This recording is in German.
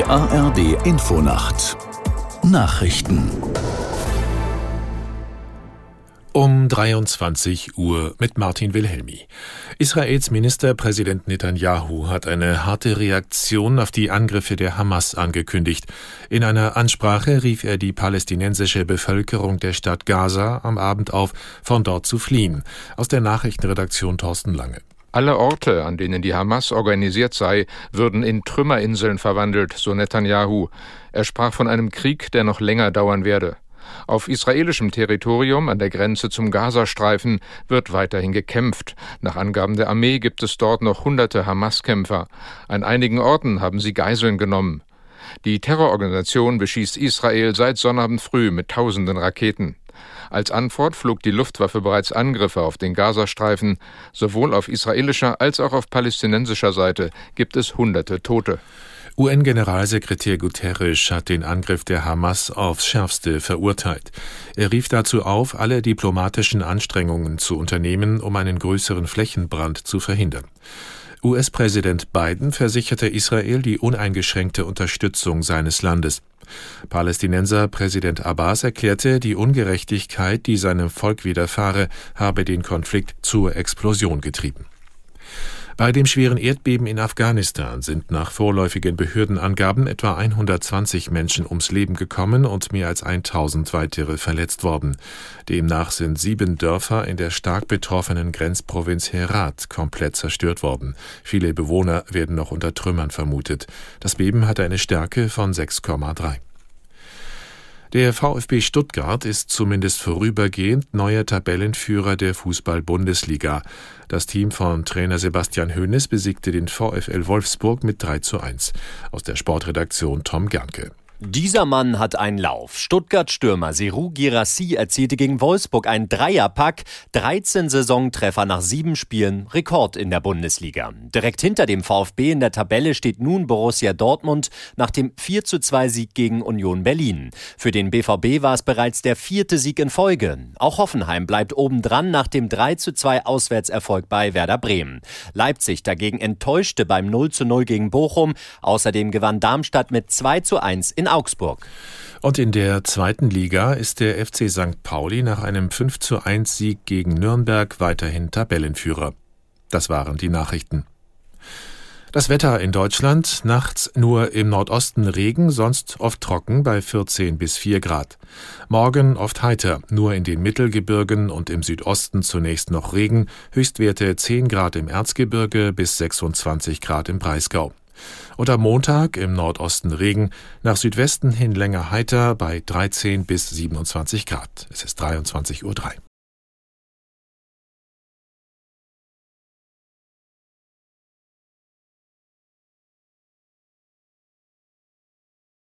Die ARD Infonacht Nachrichten um 23 Uhr mit Martin Wilhelmi. Israels Ministerpräsident Netanyahu hat eine harte Reaktion auf die Angriffe der Hamas angekündigt. In einer Ansprache rief er die palästinensische Bevölkerung der Stadt Gaza am Abend auf, von dort zu fliehen. Aus der Nachrichtenredaktion Thorsten Lange. Alle Orte, an denen die Hamas organisiert sei, würden in Trümmerinseln verwandelt, so Netanyahu. Er sprach von einem Krieg, der noch länger dauern werde. Auf israelischem Territorium an der Grenze zum Gazastreifen wird weiterhin gekämpft. Nach Angaben der Armee gibt es dort noch hunderte Hamas-Kämpfer. An einigen Orten haben sie Geiseln genommen. Die Terrororganisation beschießt Israel seit Sonnabend früh mit tausenden Raketen. Als Antwort flog die Luftwaffe bereits Angriffe auf den Gazastreifen. Sowohl auf israelischer als auch auf palästinensischer Seite gibt es hunderte Tote. UN-Generalsekretär Guterres hat den Angriff der Hamas aufs schärfste verurteilt. Er rief dazu auf, alle diplomatischen Anstrengungen zu unternehmen, um einen größeren Flächenbrand zu verhindern. US-Präsident Biden versicherte Israel die uneingeschränkte Unterstützung seines Landes. Palästinenser Präsident Abbas erklärte, die Ungerechtigkeit, die seinem Volk widerfahre, habe den Konflikt zur Explosion getrieben. Bei dem schweren Erdbeben in Afghanistan sind nach vorläufigen Behördenangaben etwa 120 Menschen ums Leben gekommen und mehr als 1000 weitere verletzt worden. Demnach sind sieben Dörfer in der stark betroffenen Grenzprovinz Herat komplett zerstört worden. Viele Bewohner werden noch unter Trümmern vermutet. Das Beben hatte eine Stärke von 6,3. Der VfB Stuttgart ist zumindest vorübergehend neuer Tabellenführer der Fußball-Bundesliga. Das Team von Trainer Sebastian Hoeneß besiegte den VfL Wolfsburg mit 3 zu 1. Aus der Sportredaktion Tom Gernke. Dieser Mann hat einen Lauf. Stuttgart-Stürmer Seru Girassi erzielte gegen Wolfsburg einen Dreierpack, 13 Saisontreffer nach sieben Spielen, Rekord in der Bundesliga. Direkt hinter dem VfB in der Tabelle steht nun Borussia Dortmund nach dem 4 zu 2 Sieg gegen Union Berlin. Für den BVB war es bereits der vierte Sieg in Folge. Auch Hoffenheim bleibt obendran nach dem 3 zu 2 Auswärtserfolg bei Werder Bremen. Leipzig dagegen enttäuschte beim 0 zu 0 gegen Bochum. Außerdem gewann Darmstadt mit 2 zu 1 in Augsburg. Und in der zweiten Liga ist der FC St. Pauli nach einem 5 zu 1 Sieg gegen Nürnberg weiterhin Tabellenführer. Das waren die Nachrichten. Das Wetter in Deutschland nachts nur im Nordosten Regen, sonst oft trocken bei 14 bis 4 Grad. Morgen oft heiter, nur in den Mittelgebirgen und im Südosten zunächst noch Regen, Höchstwerte 10 Grad im Erzgebirge bis 26 Grad im Breisgau. Und am Montag im Nordosten Regen, nach Südwesten hin länger heiter bei 13 bis 27 Grad. Es ist 23.03 Uhr.